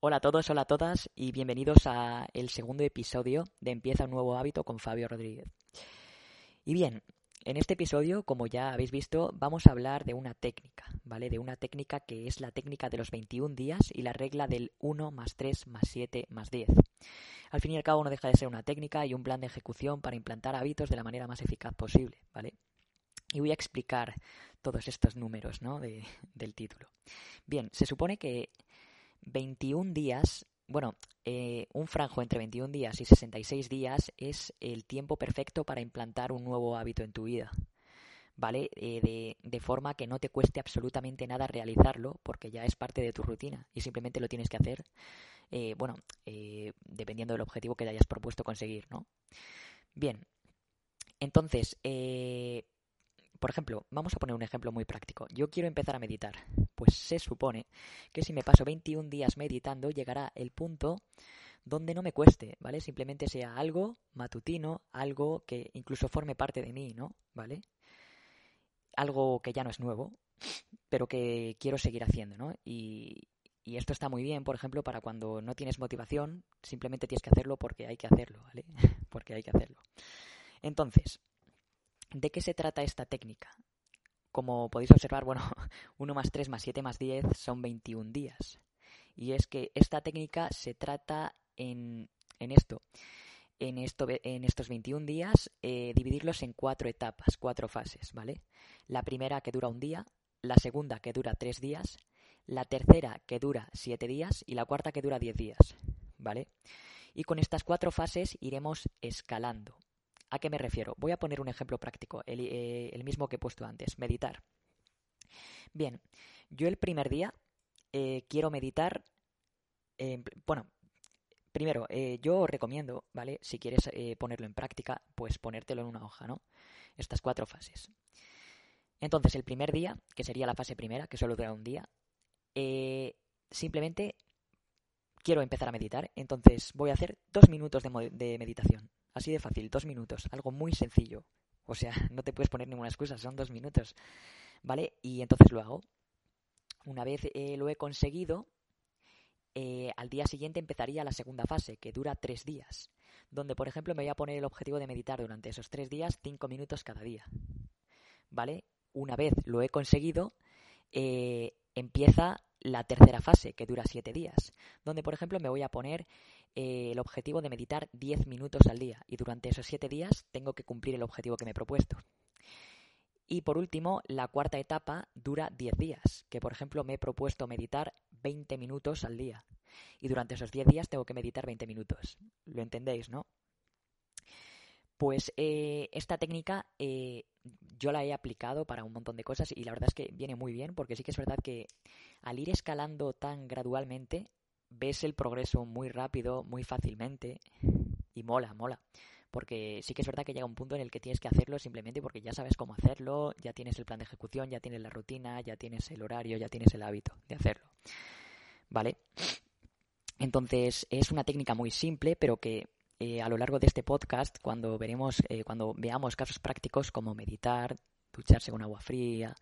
Hola a todos, hola a todas y bienvenidos a el segundo episodio de Empieza un nuevo hábito con Fabio Rodríguez. Y bien, en este episodio, como ya habéis visto, vamos a hablar de una técnica, ¿vale? De una técnica que es la técnica de los 21 días y la regla del 1 más 3 más 7 más 10. Al fin y al cabo no deja de ser una técnica y un plan de ejecución para implantar hábitos de la manera más eficaz posible, ¿vale? Y voy a explicar todos estos números ¿no? de, del título. Bien, se supone que 21 días, bueno, eh, un franjo entre 21 días y 66 días es el tiempo perfecto para implantar un nuevo hábito en tu vida. ¿Vale? Eh, de, forma que no te cueste absolutamente nada realizarlo porque ya es parte de tu rutina y simplemente lo tienes que hacer, eh, bueno, dependiendo del objetivo que te hayas propuesto conseguir, ¿no? Bien, entonces, por ejemplo, vamos a poner un ejemplo muy práctico. Yo quiero empezar a meditar. Pues se supone que si me paso 21 días meditando, llegará el punto donde no me cueste, ¿vale? Simplemente sea algo matutino, algo que incluso forme parte de mí, ¿no? ¿Vale? Algo que ya no es nuevo, pero que quiero seguir haciendo, ¿no? Y, esto está muy bien, por ejemplo, para cuando no tienes motivación, simplemente tienes que hacerlo porque hay que hacerlo, ¿vale? porque hay que hacerlo. Entonces, ¿De qué se trata esta técnica? Como podéis observar, bueno, 1 más 3 más 7 más 10 son 21 días. Y es que esta técnica se trata en, en esto. En, esto, en estos 21 días, eh, dividirlos en cuatro etapas, cuatro fases, ¿vale? La primera que dura un día, la segunda que dura tres días, la tercera que dura siete días y la cuarta que dura diez días, ¿vale? Y con estas cuatro fases iremos escalando, ¿A qué me refiero? Voy a poner un ejemplo práctico, el, eh, el mismo que he puesto antes, meditar. Bien, yo el primer día eh, quiero meditar, eh, bueno, primero, eh, yo recomiendo, ¿vale? Si quieres ponerlo en práctica, pues ponértelo en una hoja, ¿no? Estas cuatro fases. Entonces, el primer día, que sería la fase primera, que solo dura un día, simplemente quiero empezar a meditar, entonces voy a hacer dos minutos de meditación. Así de fácil, dos minutos, algo muy sencillo. O sea, no te puedes poner ninguna excusa, son dos minutos. ¿Vale? Y entonces lo hago. Una vez eh, lo he conseguido, eh, al día siguiente empezaría la segunda fase, que dura tres días. Donde, por ejemplo, me voy a poner el objetivo de meditar durante esos tres días, cinco minutos cada día. ¿Vale? Una vez lo he conseguido, eh, empieza la tercera fase, que dura siete días, donde, por ejemplo, me voy a poner eh, el objetivo de meditar 10 minutos al día y durante esos siete días tengo que cumplir el objetivo que me he propuesto. Y por último, la cuarta etapa dura 10 días, que por ejemplo me he propuesto meditar 20 minutos al día. Y durante esos 10 días tengo que meditar 20 minutos. ¿Lo entendéis, no? Pues eh, esta técnica eh, yo la he aplicado para un montón de cosas y la verdad es que viene muy bien porque sí que es verdad que al ir escalando tan gradualmente ves el progreso muy rápido, muy fácilmente y mola, mola. Porque sí que es verdad que llega un punto en el que tienes que hacerlo simplemente porque ya sabes cómo hacerlo, ya tienes el plan de ejecución, ya tienes la rutina, ya tienes el horario, ya tienes el hábito de hacerlo. ¿Vale? Entonces es una técnica muy simple, pero que eh, a lo largo de este podcast, cuando veremos, eh, cuando veamos casos prácticos como meditar, ducharse con agua fría,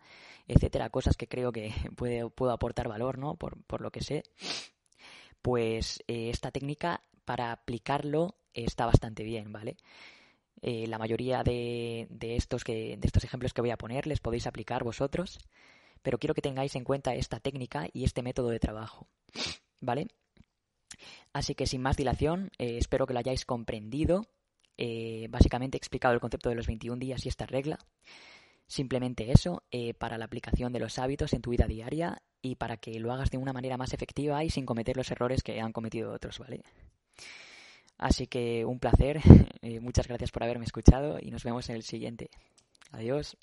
etcétera, cosas que creo que puede, puedo aportar valor, ¿no? Por, lo que sé, pues eh, esta técnica para aplicarlo está bastante bien, ¿vale? La mayoría de, de, estos que, de estos ejemplos que voy a poner les podéis aplicar vosotros, pero quiero que tengáis en cuenta esta técnica y este método de trabajo, ¿vale? Así que sin más dilación, eh, espero que lo hayáis comprendido. Eh, básicamente he explicado el concepto de los 21 días y esta regla. Simplemente eso, eh, para la aplicación de los hábitos en tu vida diaria y para que lo hagas de una manera más efectiva y sin cometer los errores que han cometido otros, ¿vale? Así que un placer, muchas gracias por haberme escuchado y nos vemos en el siguiente. Adiós.